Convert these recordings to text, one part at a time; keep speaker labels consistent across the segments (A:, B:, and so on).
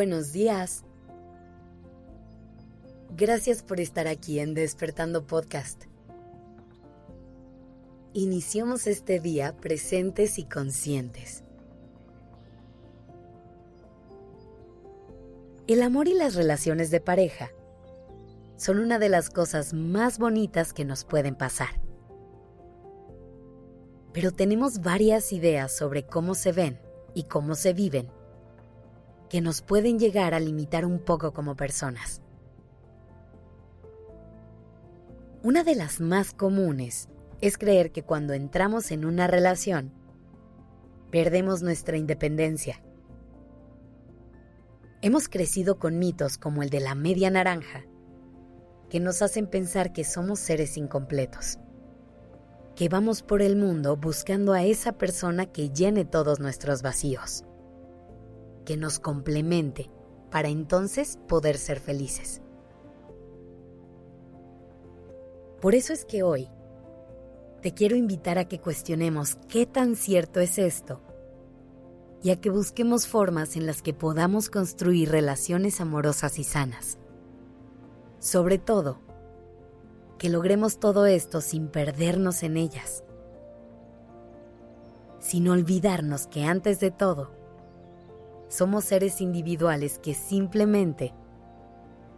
A: Buenos días. Gracias por estar aquí en Despertando Podcast. Iniciamos este día presentes y conscientes. El amor y las relaciones de pareja son una de las cosas más bonitas que nos pueden pasar. Pero tenemos varias ideas sobre cómo se ven y cómo se viven que nos pueden llegar a limitar un poco como personas. Una de las más comunes es creer que cuando entramos en una relación, perdemos nuestra independencia. Hemos crecido con mitos como el de la media naranja, que nos hacen pensar que somos seres incompletos, que vamos por el mundo buscando a esa persona que llene todos nuestros vacíos que nos complemente para entonces poder ser felices. Por eso es que hoy te quiero invitar a que cuestionemos qué tan cierto es esto y a que busquemos formas en las que podamos construir relaciones amorosas y sanas. Sobre todo, que logremos todo esto sin perdernos en ellas, sin olvidarnos que antes de todo, somos seres individuales que simplemente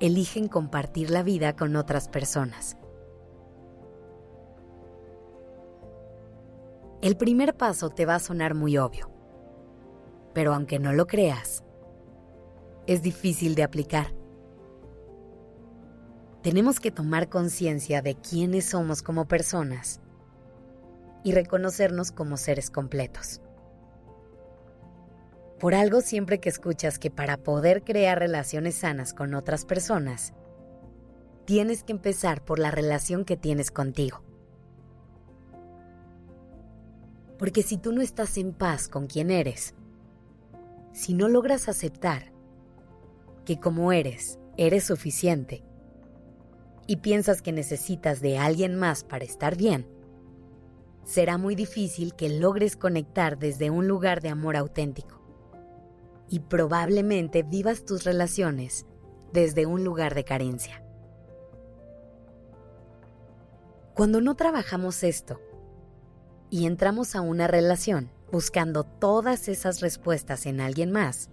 A: eligen compartir la vida con otras personas. El primer paso te va a sonar muy obvio, pero aunque no lo creas, es difícil de aplicar. Tenemos que tomar conciencia de quiénes somos como personas y reconocernos como seres completos. Por algo siempre que escuchas que para poder crear relaciones sanas con otras personas, tienes que empezar por la relación que tienes contigo. Porque si tú no estás en paz con quien eres, si no logras aceptar que como eres, eres suficiente, y piensas que necesitas de alguien más para estar bien, será muy difícil que logres conectar desde un lugar de amor auténtico y probablemente vivas tus relaciones desde un lugar de carencia. Cuando no trabajamos esto y entramos a una relación buscando todas esas respuestas en alguien más,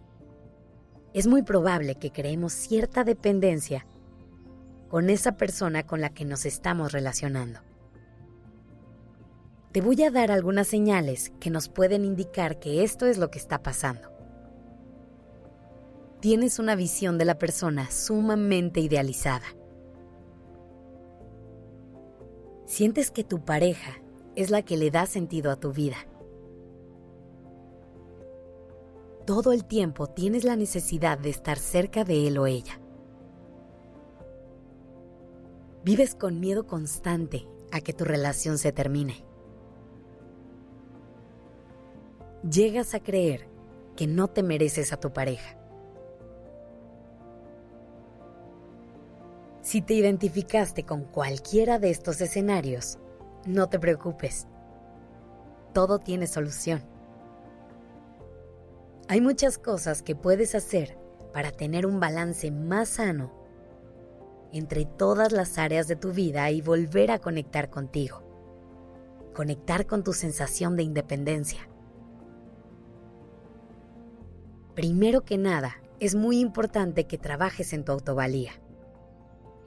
A: es muy probable que creemos cierta dependencia con esa persona con la que nos estamos relacionando. Te voy a dar algunas señales que nos pueden indicar que esto es lo que está pasando tienes una visión de la persona sumamente idealizada. Sientes que tu pareja es la que le da sentido a tu vida. Todo el tiempo tienes la necesidad de estar cerca de él o ella. Vives con miedo constante a que tu relación se termine. Llegas a creer que no te mereces a tu pareja. Si te identificaste con cualquiera de estos escenarios, no te preocupes. Todo tiene solución. Hay muchas cosas que puedes hacer para tener un balance más sano entre todas las áreas de tu vida y volver a conectar contigo. Conectar con tu sensación de independencia. Primero que nada, es muy importante que trabajes en tu autovalía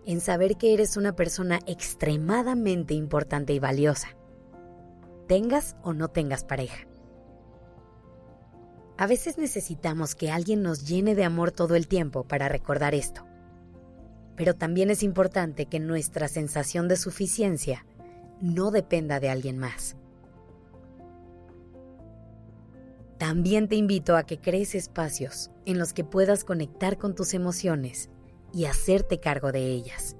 A: en saber que eres una persona extremadamente importante y valiosa, tengas o no tengas pareja. A veces necesitamos que alguien nos llene de amor todo el tiempo para recordar esto. Pero también es importante que nuestra sensación de suficiencia no dependa de alguien más. También te invito a que crees espacios en los que puedas conectar con tus emociones y hacerte cargo de ellas.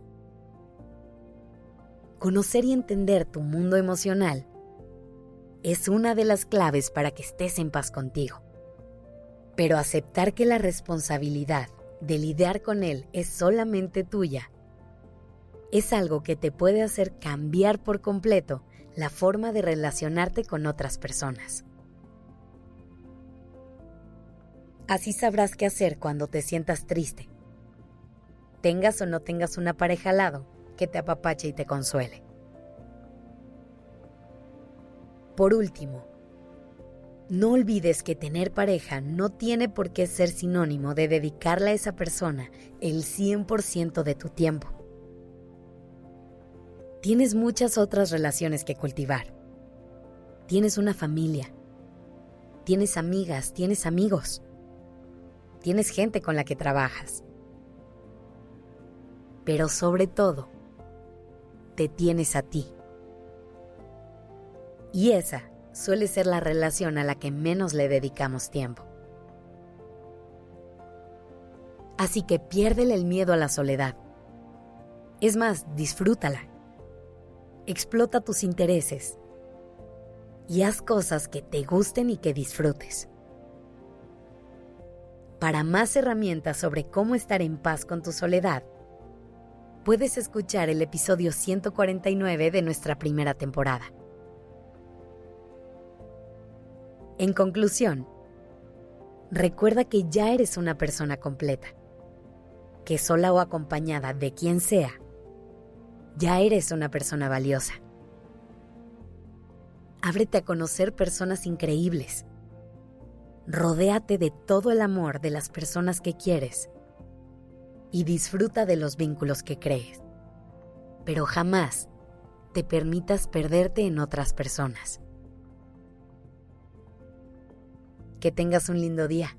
A: Conocer y entender tu mundo emocional es una de las claves para que estés en paz contigo. Pero aceptar que la responsabilidad de lidiar con él es solamente tuya es algo que te puede hacer cambiar por completo la forma de relacionarte con otras personas. Así sabrás qué hacer cuando te sientas triste. Tengas o no tengas una pareja al lado que te apapache y te consuele. Por último, no olvides que tener pareja no tiene por qué ser sinónimo de dedicarle a esa persona el 100% de tu tiempo. Tienes muchas otras relaciones que cultivar. Tienes una familia. Tienes amigas, tienes amigos. Tienes gente con la que trabajas. Pero sobre todo, te tienes a ti. Y esa suele ser la relación a la que menos le dedicamos tiempo. Así que piérdele el miedo a la soledad. Es más, disfrútala. Explota tus intereses y haz cosas que te gusten y que disfrutes. Para más herramientas sobre cómo estar en paz con tu soledad, puedes escuchar el episodio 149 de nuestra primera temporada. En conclusión, recuerda que ya eres una persona completa, que sola o acompañada de quien sea, ya eres una persona valiosa. Ábrete a conocer personas increíbles. Rodéate de todo el amor de las personas que quieres y disfruta de los vínculos que crees. Pero jamás te permitas perderte en otras personas. Que tengas un lindo día.